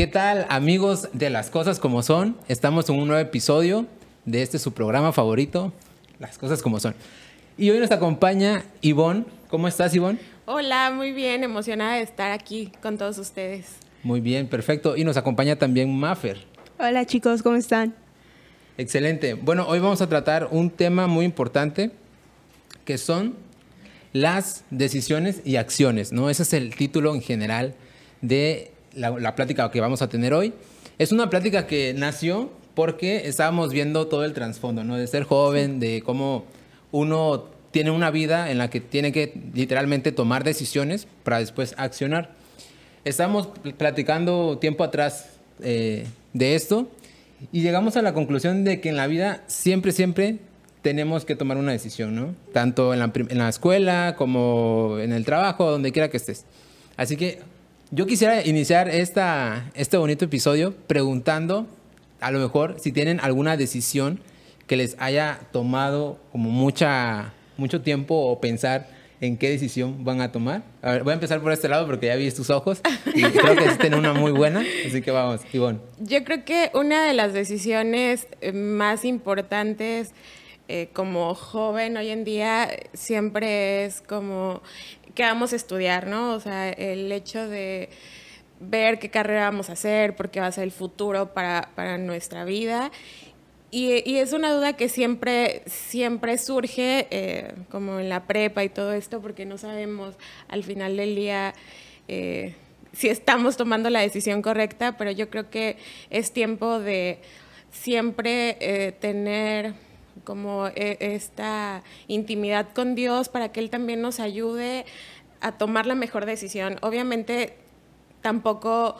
¿Qué tal amigos de las cosas como son? Estamos en un nuevo episodio de este su programa favorito, Las cosas como son. Y hoy nos acompaña Ivonne. ¿Cómo estás Ivonne? Hola, muy bien, emocionada de estar aquí con todos ustedes. Muy bien, perfecto. Y nos acompaña también Maffer. Hola chicos, ¿cómo están? Excelente. Bueno, hoy vamos a tratar un tema muy importante que son las decisiones y acciones, ¿no? Ese es el título en general de la, la plática que vamos a tener hoy. Es una plática que nació porque estábamos viendo todo el trasfondo, ¿no? De ser joven, de cómo uno tiene una vida en la que tiene que literalmente tomar decisiones para después accionar. Estamos platicando tiempo atrás eh, de esto y llegamos a la conclusión de que en la vida siempre, siempre tenemos que tomar una decisión, ¿no? Tanto en la, en la escuela como en el trabajo, donde quiera que estés. Así que yo quisiera iniciar esta, este bonito episodio preguntando, a lo mejor, si tienen alguna decisión que les haya tomado como mucha, mucho tiempo o pensar en qué decisión van a tomar. A ver, voy a empezar por este lado porque ya vi tus ojos y creo que tienen una muy buena, así que vamos, Ivonne. Yo creo que una de las decisiones eh, más importantes eh, como joven hoy en día siempre es como qué vamos a estudiar, ¿no? O sea, el hecho de ver qué carrera vamos a hacer, porque va a ser el futuro para, para nuestra vida. Y, es una duda que siempre, siempre surge, eh, como en la prepa y todo esto, porque no sabemos al final del día eh, si estamos tomando la decisión correcta, pero yo creo que es tiempo de siempre tener como e, esta intimidad con Dios para que Él también nos ayude a tomar la mejor decisión. Obviamente tampoco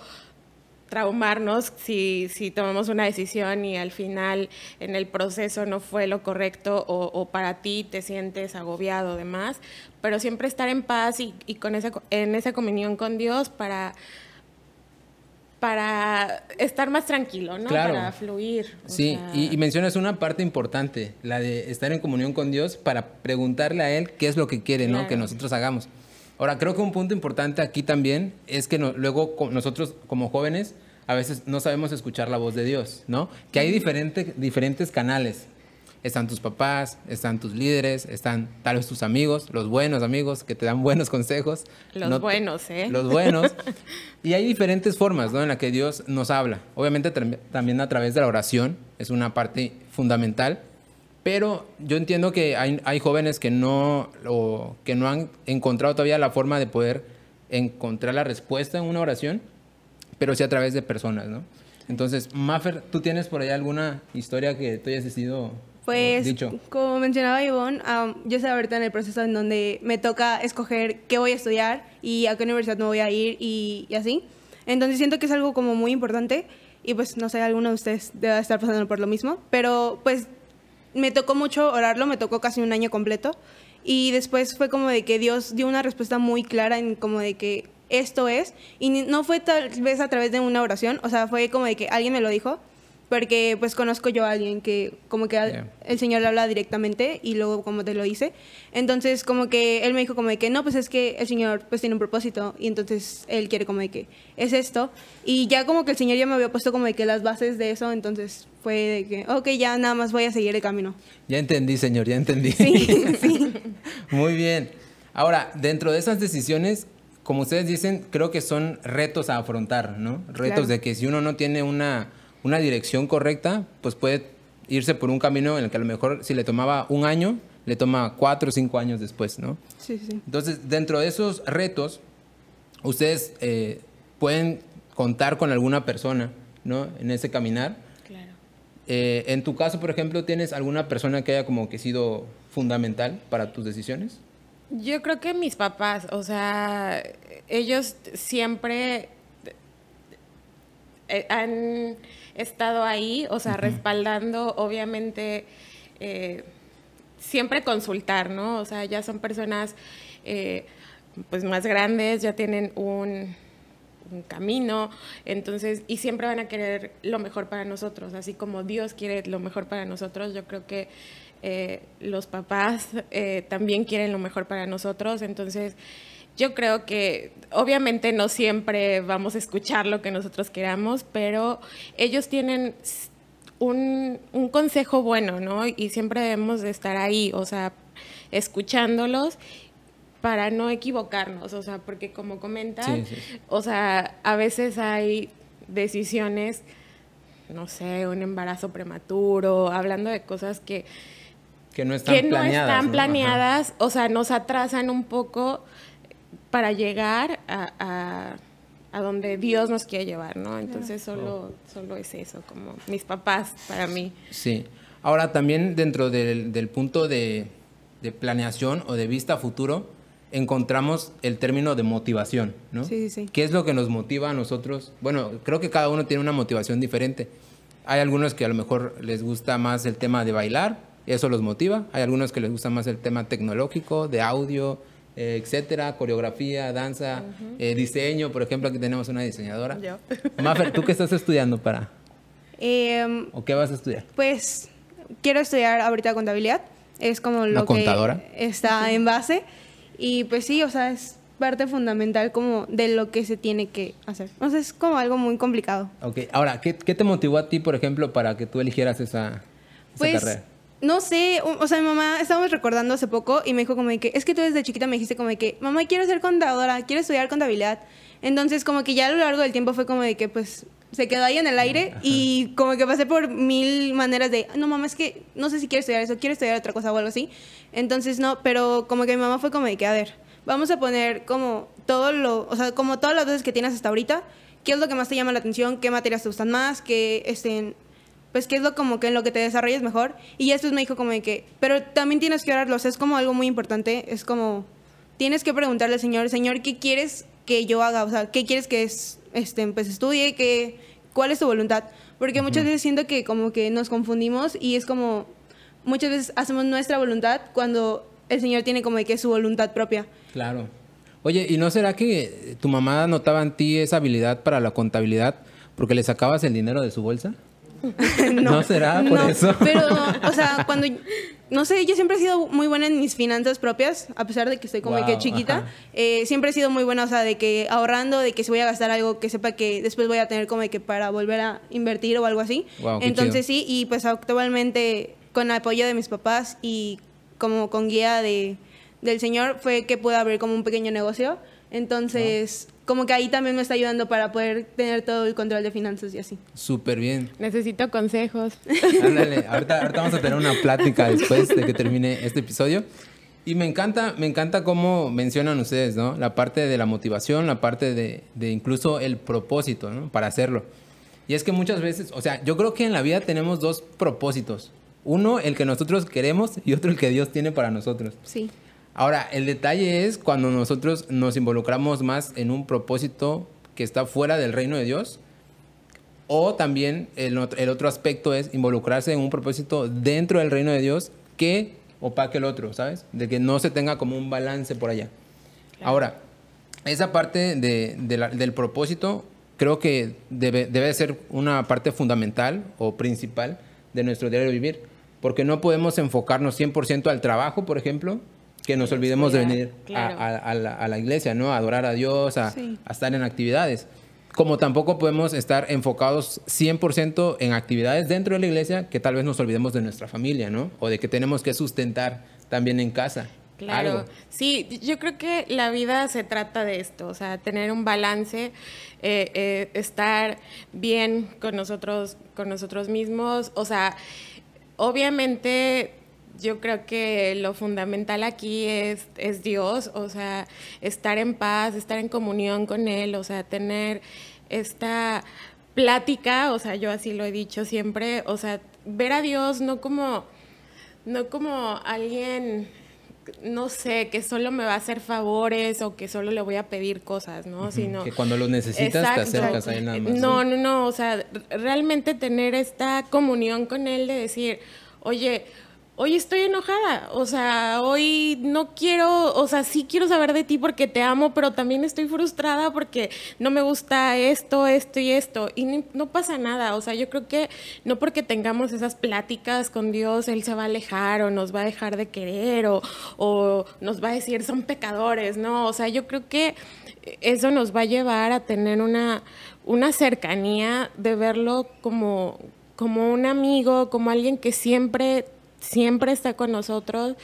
traumarnos si, si tomamos una decisión y al final en el proceso no fue lo correcto o, para ti te sientes agobiado demás, pero siempre estar en paz y, y con esa, en esa comunión con Dios para para estar más tranquilo, ¿no? Claro. Para fluir. Sí, sea... y, y, mencionas una parte importante, la de estar en comunión con Dios para preguntarle a Él qué es lo que quiere, claro. ¿no? Que nosotros hagamos. Ahora, creo que un punto importante aquí también es que no, luego nosotros como jóvenes a veces no sabemos escuchar la voz de Dios, ¿no? Que hay diferente, diferentes canales. Están tus papás, están tus líderes, están tal vez tus amigos, los buenos amigos que te dan buenos consejos. Los no, buenos, ¿eh? Los buenos. y hay diferentes formas, ¿no? En la que Dios nos habla. Obviamente también a través de la oración, es una parte fundamental. Pero yo entiendo que hay, hay jóvenes que no, o, que no han encontrado todavía la forma de poder encontrar la respuesta en una oración, pero sí a través de personas, ¿no? Entonces, Maffer, ¿tú tienes por ahí alguna historia que tú hayas decidido pues, dicho? como mencionaba Ivonne, um, yo estoy ahorita en el proceso en donde me toca escoger qué voy a estudiar y a qué universidad me voy a ir y, y así. Entonces siento que es algo como muy importante y pues no sé, alguno de ustedes debe estar pasando por lo mismo, pero pues me tocó mucho orarlo, me tocó casi un año completo y después fue como de que Dios dio una respuesta muy clara en como de que esto es y no fue tal vez a través de una oración, o sea, fue como de que alguien me lo dijo porque pues conozco yo a alguien que como que yeah. el Señor le habla directamente y luego como te lo hice. Entonces como que él me dijo como de que no, pues es que el Señor pues tiene un propósito y entonces él quiere como de que es esto. Y ya como que el Señor ya me había puesto como de que las bases de eso, entonces fue de que, ok, ya nada más voy a seguir el camino. Ya entendí, Señor, ya entendí. Sí, sí. Muy bien. Ahora, dentro de esas decisiones, como ustedes dicen, creo que son retos a afrontar, ¿no? Retos claro. de que si uno no tiene una una dirección correcta, pues puede irse por un camino en el que a lo mejor si le tomaba un año, le toma cuatro o cinco años después, ¿no? Sí, sí. Entonces, dentro de esos retos, ustedes eh, pueden contar con alguna persona, ¿no? En ese caminar. Claro. Eh, en tu caso, por ejemplo, ¿tienes alguna persona que haya como que sido fundamental para tus decisiones? Yo creo que mis papás, o sea, ellos siempre eh, han estado ahí, o sea, uh -huh. respaldando, obviamente, eh, siempre consultar, ¿no? O sea, ya son personas eh, pues más grandes, ya tienen un, un, camino, entonces, y siempre van a querer lo mejor para nosotros, así como Dios quiere lo mejor para nosotros, yo creo que eh, los papás también quieren lo mejor para nosotros, entonces yo creo que obviamente no siempre vamos a escuchar lo que nosotros queramos, pero ellos tienen un, un consejo bueno, ¿no? Y siempre debemos de estar ahí, o sea, escuchándolos para no equivocarnos, o sea, porque como comentan, o sea, a veces hay decisiones, no sé, un embarazo prematuro, hablando de cosas que, que no están planeadas, están planeadas o sea, nos atrasan un poco para llegar a, a, donde Dios nos quiere llevar, ¿no? Entonces solo, solo es eso, como mis papás para mí. Sí. Ahora también dentro del, del punto de, de planeación o de vista futuro, encontramos el término de motivación, ¿no? Sí, sí. ¿Qué es lo que nos motiva a nosotros? Bueno, creo que cada uno tiene una motivación diferente. Hay algunos que a lo mejor les gusta más el tema de bailar, eso los motiva. Hay algunos que les gusta más el tema tecnológico, de audio, eh, etcétera, coreografía, danza, eh, diseño. Por ejemplo, aquí tenemos una diseñadora. Yo. Mafer, ¿tú qué estás estudiando para? Em, ¿O qué vas a estudiar? Pues quiero estudiar ahorita contabilidad. Es como lo contadora? que está en base. Y pues sí, o sea, es parte fundamental como de lo que se tiene que hacer. O sea, es como algo muy complicado. Ok, ahora, ¿qué, te motivó a ti, por ejemplo, para que tú eligieras esa, pues, carrera? No sé, o, sea, mi mamá, estábamos recordando hace poco y me dijo como que, es que tú desde chiquita me dijiste como que, mamá, quiero ser contadora, quiero estudiar contabilidad. Entonces, como que ya a lo largo del tiempo fue como de que, pues, se quedó ahí en el aire y como que pasé por mil maneras de, no mamá, es que no sé si quiero estudiar eso, quiero estudiar otra cosa o algo así. Entonces no, pero como que mi mamá fue como de que, a ver, vamos a poner como todo lo, o sea, como todas las veces que tienes hasta ahorita, qué es lo que más te llama la atención, qué materias te gustan más, qué estén pues qué es lo como que en lo que te desarrolles mejor. Y ya después me dijo como de que, pero también tienes que orarlos, es como algo muy importante, es como, tienes que preguntarle al Señor, Señor, ¿qué quieres que yo haga? O sea, ¿qué quieres que es, este, pues estudie? ¿Qué, ¿Cuál es tu voluntad? Porque muchas veces siento que como que nos confundimos y es como, muchas veces hacemos nuestra voluntad cuando el Señor tiene como de que su voluntad propia. Claro. Oye, ¿y no será que tu mamá notaba en ti esa habilidad para la contabilidad porque le sacabas el dinero de su bolsa? no, será por eso? Pero, o sea, cuando, no sé, yo siempre he sido muy buena en mis finanzas propias, a pesar de que estoy como que chiquita. Eh, siempre he sido muy buena, o sea, de que ahorrando, de que si voy a gastar algo, que sepa que después voy a tener como que para volver a invertir o algo así. Entonces sí, y pues actualmente con el apoyo de mis papás y como con guía de, del Señor fue que pude abrir como un pequeño negocio. Entonces como que ahí también me está ayudando para poder tener todo el control de finanzas y así. Súper bien. Necesito consejos. Ándale, ahorita, vamos a tener una plática después de que termine este episodio. Y me encanta, me encanta cómo mencionan ustedes, ¿no? La parte de la motivación, la parte de, de incluso el propósito, ¿no? Para hacerlo. Y es que muchas veces, o sea, yo creo que en la vida tenemos dos propósitos. Uno, el que nosotros queremos y otro, el que Dios tiene para nosotros. Sí. Ahora, el detalle es cuando nosotros nos involucramos más en un propósito que está fuera del reino de Dios, o también el, otro aspecto es involucrarse en un propósito dentro del reino de Dios que opaque el otro, ¿sabes? De que no se tenga como un balance por allá. Ahora, esa parte del propósito creo que debe, debe ser una parte fundamental o principal de nuestro diario vivir, porque no podemos enfocarnos 100% al trabajo, por ejemplo, que nos olvidemos de venir a, la, iglesia, ¿no? A adorar a Dios, a, estar en actividades. Como tampoco podemos estar enfocados 100% en actividades dentro de la iglesia que tal vez nos olvidemos de nuestra familia, ¿no? O de que tenemos que sustentar también en casa. Claro, sí, yo creo que la vida se trata de esto, o sea, tener un balance, eh, eh, estar bien con nosotros, con nosotros mismos, o sea, obviamente yo creo que lo fundamental aquí es, es Dios, o sea, estar en paz, estar en comunión con Él, o sea, tener esta plática, o sea, yo así lo he dicho siempre, o sea, ver a Dios no como, no como alguien, no sé, que solo me va a hacer favores o que solo le voy a pedir cosas, ¿no? Sino, que cuando lo necesitas te acercas a Él nada más. No, no, no, o sea, realmente tener esta comunión con Él de decir, oye, hoy estoy enojada, o sea, hoy no quiero, o sea, sí quiero saber de ti porque te amo, pero también estoy frustrada porque no me gusta esto, esto y esto. Y no, pasa nada, o sea, yo creo que no porque tengamos esas pláticas con Dios, Él se va a alejar o nos va a dejar de querer o, o nos va a decir son pecadores, ¿no? O sea, yo creo que eso nos va a llevar a tener una, una cercanía de verlo como, como un amigo, como alguien que siempre, siempre está con nosotros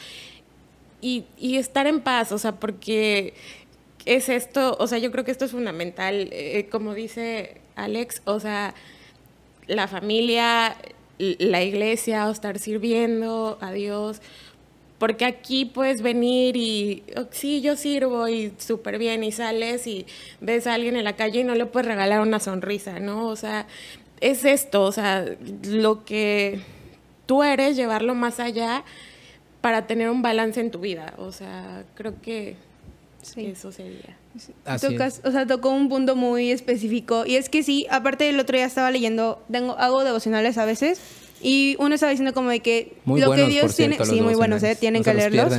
y, estar en paz, o sea, porque es esto, o sea, yo creo que esto es fundamental, eh, como dice Alex, o sea, la familia, la iglesia, o estar sirviendo a Dios, porque aquí puedes venir y, oh, sí, yo sirvo y súper bien, y sales y ves a alguien en la calle y no le puedes regalar una sonrisa, ¿no? O sea, es esto, o sea, lo que tú eres, llevarlo más allá para tener un balance en tu vida. O sea, creo que eso sería. Tocas, o sea, tocó un punto muy específico. Y es que sí, aparte el otro día estaba leyendo, tengo, hago devocionales a veces y uno estaba diciendo como de que lo que Dios tiene, sí, muy buenos, ¿eh? tienen que leerlos.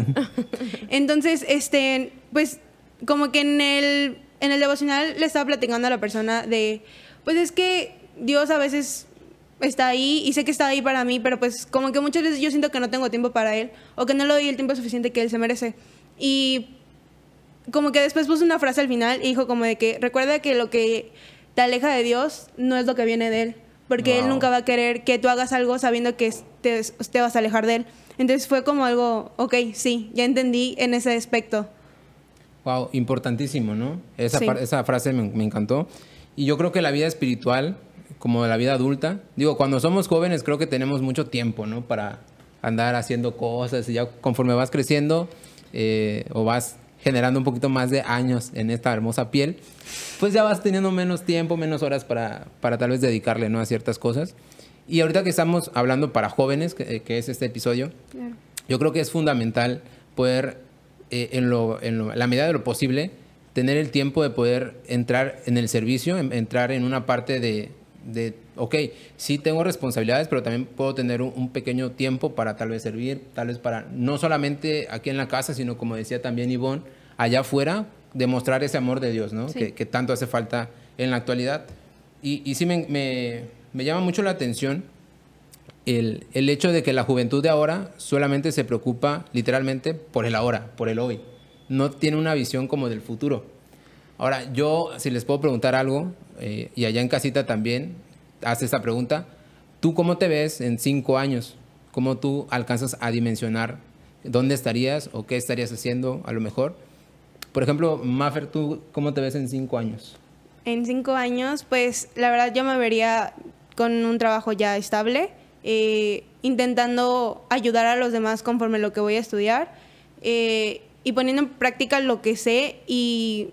Entonces, este, pues como que en el en el devocional le estaba platicando a la persona de pues es que Dios a veces está ahí y sé que está ahí para mí, pero pues como que muchas veces yo siento que no tengo tiempo para él o que no le doy el tiempo suficiente que él se merece. Y como que después puso una frase al final y dijo como de que recuerda que lo que te aleja de Dios no es lo que viene de él, porque él nunca va a querer que tú hagas algo sabiendo que te, te, vas a alejar de él. Entonces fue como algo, ok, sí, ya entendí en ese aspecto. Wow, importantísimo, ¿no? Esa, esa frase me, me, encantó. Y yo creo que la vida espiritual, como la vida adulta, digo, cuando somos jóvenes creo que tenemos mucho tiempo, ¿no? Para andar haciendo cosas y ya conforme vas creciendo eh, o vas generando un poquito más de años en esta hermosa piel, pues ya vas teniendo menos tiempo, menos horas para, para tal vez dedicarle ¿no? a ciertas cosas. Y ahorita que estamos hablando para jóvenes, que, es este episodio, yo creo que es fundamental poder, eh, en, lo, en la medida de lo posible, tener el tiempo de poder entrar en el servicio, entrar en una parte de, de, ok, sí tengo responsabilidades, pero también puedo tener un, pequeño tiempo para tal vez servir, tal vez para, no solamente aquí en la casa, sino como decía también Ivonne, allá afuera, demostrar ese amor de Dios, ¿no? Que, tanto hace falta en la actualidad. Y, y sí me, me, llama mucho la atención el, el, hecho de que la juventud de ahora solamente se preocupa literalmente por el ahora, por el hoy. No tiene una visión como del futuro. Ahora, yo, si les puedo preguntar algo, eh, y allá en casita también, hace esta pregunta, ¿tú cómo te ves en cinco años? ¿Cómo tú alcanzas a dimensionar dónde estarías o qué estarías haciendo a lo mejor? Por ejemplo, Maffer, ¿tú cómo te ves en cinco años? En cinco años, pues la verdad yo me vería con un trabajo ya estable, eh, intentando ayudar a los demás conforme lo que voy a estudiar eh, y poniendo en práctica lo que sé y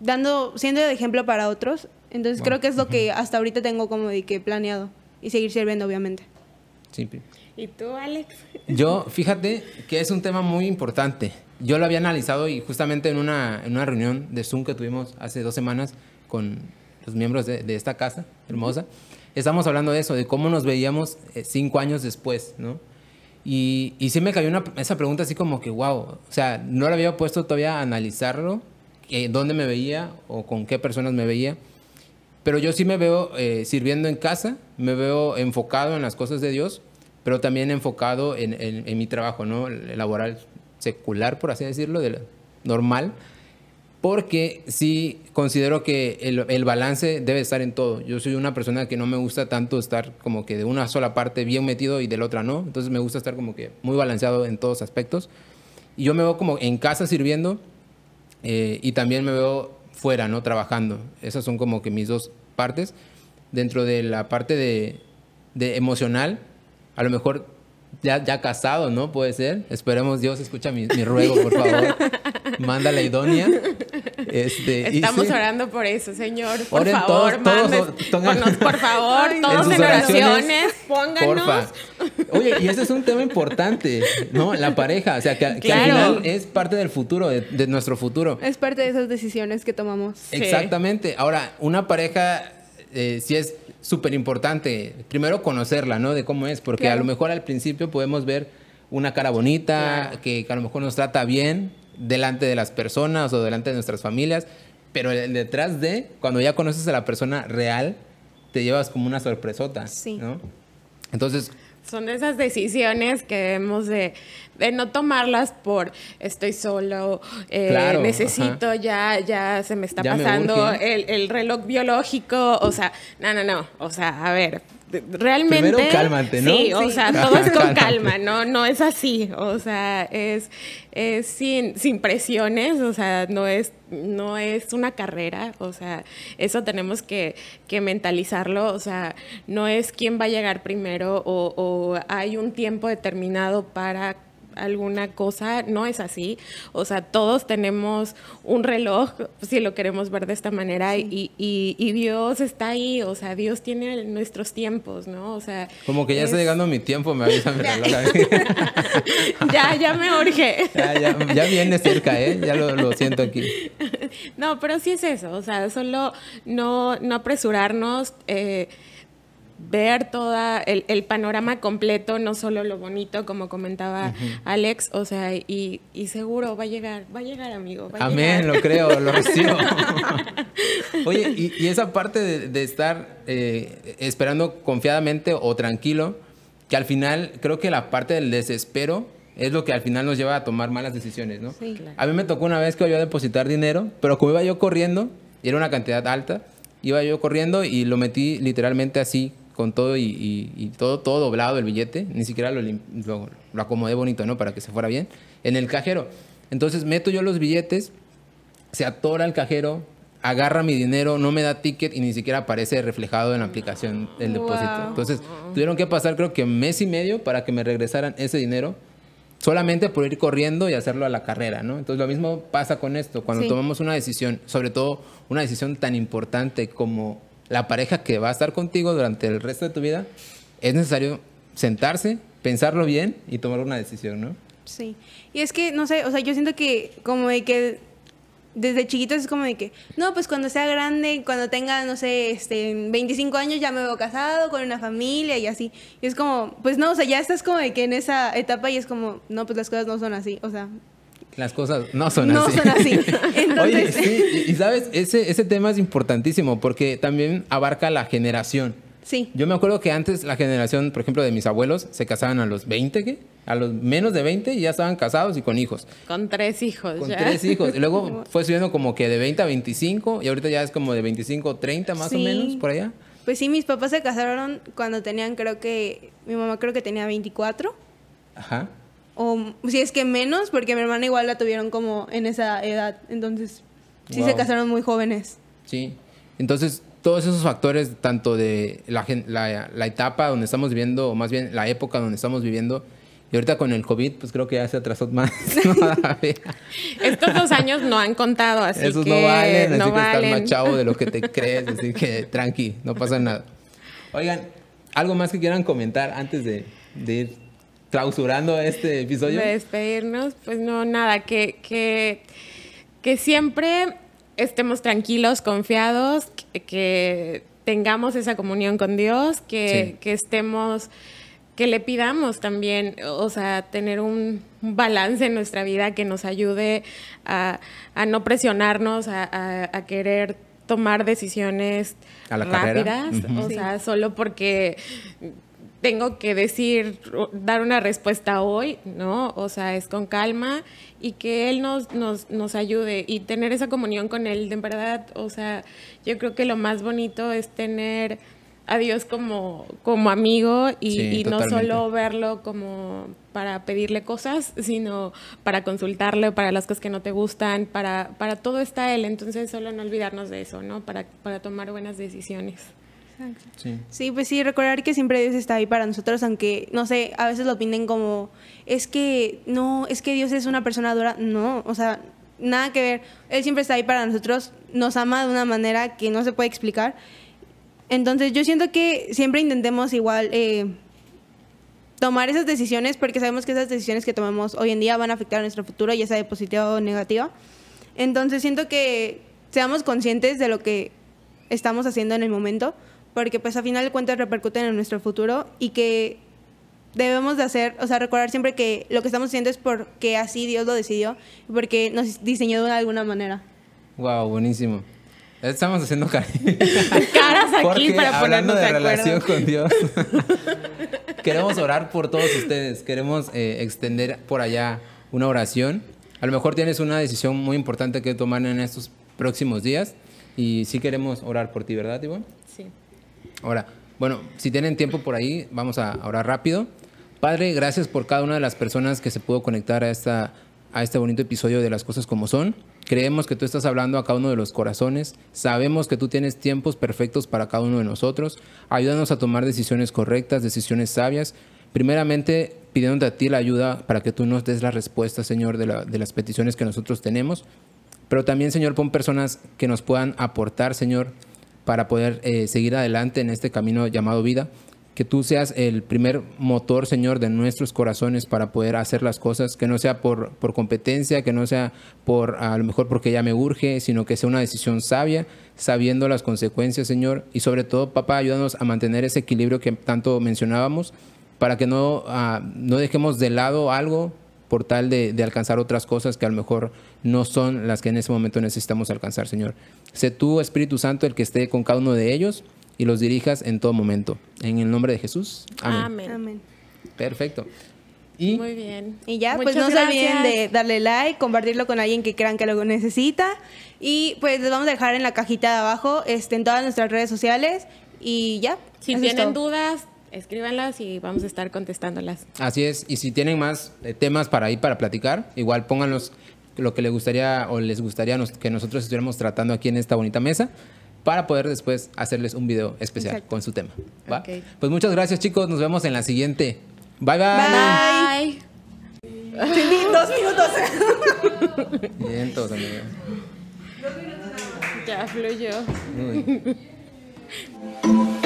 dando, siendo de ejemplo para otros. Entonces creo que es lo que hasta ahorita tengo como de que planeado y seguir sirviendo, obviamente. Sí. ¿Y tú, Alex? Yo, fíjate que es un tema muy importante. Yo lo había analizado y justamente en una, en una reunión de Zoom que tuvimos hace dos semanas con los miembros de, de esta casa hermosa, estamos hablando de eso, de cómo nos veíamos eh, cinco años después, ¿no? Y, y sí me cayó una, esa pregunta así como que, wow, o sea, no lo había puesto todavía a analizarlo eh, dónde me veía o con qué personas me veía. Pero yo sí me veo eh, sirviendo en casa, me veo enfocado en las cosas de Dios, pero también enfocado en, en, mi trabajo, ¿no? Laboral secular, por así decirlo, de normal, porque sí considero que el, el, balance debe estar en todo. Yo soy una persona que no me gusta tanto estar como que de una sola parte bien metido y de la otra no, entonces me gusta estar como que muy balanceado en todos aspectos. Y yo me veo como en casa sirviendo, eh, y también me veo fuera, ¿no? Trabajando. Esas son como que mis dos partes. Dentro de la parte de, de emocional, a lo mejor ya, ya, casado, ¿no? Puede ser. Esperemos Dios escucha mi, mi ruego, por favor. Manda la idónea. Este, Estamos orando por eso, Señor. Por favor, todos, por favor, todos en, oraciones, pónganos. Oye, y ese es un tema importante, ¿no? La pareja, o sea, que, al final es parte del futuro, de, nuestro futuro. Es parte de esas decisiones que tomamos. Exactamente. Ahora, una pareja eh, sí es súper importante, primero conocerla, ¿no? De cómo es, porque a lo mejor al principio podemos ver una cara bonita, que, que a lo mejor nos trata bien delante de las personas o delante de nuestras familias, pero detrás de, cuando ya conoces a la persona real, te llevas como una sorpresota, Sí. ¿no? Entonces, Son esas decisiones que debemos de, de no tomarlas por estoy solo, eh, Claro, necesito, ya, ya se me está Ya pasando el, el reloj biológico, o sea, no, no, no, o sea, a ver, realmente... Primero cálmate, ¿no? Sí, o Sí. sea, todo es con calma, no, no es así, o sea, es, es sin, sin presiones, o sea, no es, no es una carrera, o sea, eso tenemos que, que mentalizarlo, o sea, no es quién va a llegar primero o, o hay un tiempo determinado para alguna cosa, no es así. O sea, todos tenemos un reloj, si lo queremos ver de esta manera, y, y- y Dios está ahí, o sea, Dios tiene nuestros tiempos, ¿no? O sea... como que ya está es- llegando mi tiempo, me avisa mi reloj. ya, ya me urge. ya, ya, ya viene cerca, ¿eh? Ya lo, lo siento aquí. No, pero sí es eso, o sea, solo no, no apresurarnos, eh, ver toda el, el panorama completo, no solo lo bonito, como comentaba Alex, o sea, y, y seguro va a llegar, va a llegar, amigo. Va a Amén, llegar. lo creo, lo recibo. Oye, y, y esa parte de, de estar eh, esperando confiadamente o tranquilo, que al final creo que la parte del desespero es lo que al final nos lleva a tomar malas decisiones, ¿no? Sí. A mí me tocó una vez que iba yo a depositar dinero, pero como iba yo corriendo, y era una cantidad alta, iba yo corriendo y lo metí literalmente así, con todo y, y- y todo, todo doblado el billete, ni siquiera lo, lo, lo acomodé bonito, ¿no? Para que se fuera bien, en el cajero. Entonces meto yo los billetes, se atora el cajero, agarra mi dinero, no me da ticket y ni siquiera aparece reflejado en la aplicación del depósito. Wow. Entonces tuvieron que pasar creo que mes y medio para que me regresaran ese dinero solamente por ir corriendo y hacerlo a la carrera, ¿no? Entonces lo mismo pasa con esto, cuando Sí. tomamos una decisión, sobre todo una decisión tan importante como la pareja que va a estar contigo durante el resto de tu vida, es necesario sentarse, pensarlo bien y tomar una decisión, ¿no? Sí. Y es que, no sé, o sea, yo siento que como de que desde chiquitos es como de que, no, pues cuando sea grande, cuando tenga, no sé, este, 25 años ya me veo casado, con una familia y así. Y es como, pues no, o sea, ya estás como de que en esa etapa y es como, no, pues las cosas no son así, o sea, Las cosas no son no así. son así. Entonces, Oye, sí, y, y sabes, ese, ese tema es importantísimo porque también abarca la generación. sí. Yo me acuerdo que antes la generación, por ejemplo, de mis abuelos, se casaban a los 20, ¿qué? A los menos de 20 y ya estaban casados y con hijos. Con tres hijos. Con ya. tres hijos. Y luego fue subiendo como que de 20 a 25 y ahorita ya es como de 25 a 30 más o Sí. menos, por allá. Pues sí, mis papás se casaron cuando tenían, creo que, mi mamá creo que tenía 24. Ajá. O si es que menos, porque mi hermana igual la tuvieron como en esa edad. Entonces, sí se Wow. casaron muy jóvenes. Sí. Entonces, todos esos factores, tanto de la, la, la etapa donde estamos viviendo, o más bien la época donde estamos viviendo, y ahorita con el COVID, pues creo que ya se atrasó más. todavía. Estos dos años no han contado, así Esos que no valen, así no que estás valen. más chavo de lo que te crees, así que tranqui, no pasa nada. Oigan, ¿algo más que quieran comentar antes de, de ir clausurando este episodio? de despedirnos, pues no, nada, que, que, que siempre estemos tranquilos, confiados, que, que tengamos esa comunión con Dios, que, Sí. que estemos, que le pidamos también, o sea, tener un, balance en nuestra vida que nos ayude a, a no presionarnos, a, a- a querer tomar decisiones A la carrera. rápidas, o Sí. sea, solo porque tengo que decir, dar una respuesta hoy, ¿no? O sea, es con calma y que Él nos, nos, nos ayude y tener esa comunión con Él, de verdad, o sea, yo creo que lo más bonito es tener a Dios como, como amigo y, Sí, y no solo verlo como para pedirle cosas, sino para consultarle, para las cosas que no te gustan, para, para todo está Él, entonces solo no olvidarnos de eso, ¿no? Para, para tomar buenas decisiones. Sí. Sí, pues sí, recordar que siempre Dios está ahí para nosotros, aunque, no sé, a veces lo pinten como, es que, no, es que Dios es una persona dura. No, o sea, nada que ver. Él siempre está ahí para nosotros, nos ama de una manera que no se puede explicar. Entonces yo siento que siempre intentemos igual eh, tomar esas decisiones porque sabemos que esas decisiones que tomamos hoy en día van a afectar a nuestro futuro, ya sea de positiva o negativa. Entonces siento que seamos conscientes de lo que estamos haciendo en el momento, porque pues a final de cuentas repercuten en nuestro futuro y que debemos de hacer, o sea, recordar siempre que lo que estamos haciendo es porque así Dios lo decidió, y porque nos diseñó de alguna manera. Wow, buenísimo. Estamos haciendo caras aquí Porque para hablando ponernos de de acuerdo. relación con Dios, queremos orar por todos ustedes. Queremos eh, extender por allá una oración. A lo mejor tienes una decisión muy importante que tomar en estos próximos días y sí queremos orar por ti, ¿verdad, Ivonne? Sí. Ahora, bueno, si tienen tiempo por ahí, vamos a orar rápido. Padre, gracias por cada una de las personas que se pudo conectar a, esta, a este bonito episodio de las cosas como son. Creemos que tú estás hablando a cada uno de los corazones. Sabemos que tú tienes tiempos perfectos para cada uno de nosotros. Ayúdanos a tomar decisiones correctas, decisiones sabias. Primeramente, pidiéndote a ti la ayuda para que tú nos des la respuesta, Señor, de, la- de las peticiones que nosotros tenemos. Pero también, Señor, pon personas que nos puedan aportar, Señor, para poder eh, seguir adelante en este camino llamado vida. Que tú seas el primer motor, Señor, de nuestros corazones para poder hacer las cosas, que no sea por, por competencia, que no sea por a lo mejor porque ya me urge, sino que sea una decisión sabia, sabiendo las consecuencias, Señor. Y sobre todo, papá, ayúdanos a mantener ese equilibrio que tanto mencionábamos, para que no, ah, no dejemos de lado algo por tal de, de alcanzar otras cosas que a lo mejor no son las que en ese momento necesitamos alcanzar, Señor. Sé tú, Espíritu Santo, el que esté con cada uno de ellos y los dirijas en todo momento. En el nombre de Jesús. Amén. Amén. Amén. Perfecto. Y Muy bien. Y ya, pues Muchas no se olviden de darle like, compartirlo con alguien que crean que lo necesita. Y pues les vamos a dejar en la cajita de abajo este, en todas nuestras redes sociales. Y ya. Si tienen todo. dudas, escríbanlas y vamos a estar contestándolas. así es. Y si tienen más eh, temas para ir para platicar, igual pónganlos lo que les gustaría o les gustaría nos- que nosotros estuviéramos tratando aquí en esta bonita mesa para poder después hacerles un video especial Exacto. con su tema. ¿va? Pues muchas gracias chicos, nos vemos en la siguiente. Bye bye. Bye. Dos minutos. Bien, todos amigos. Ya fluyó. Muy bien.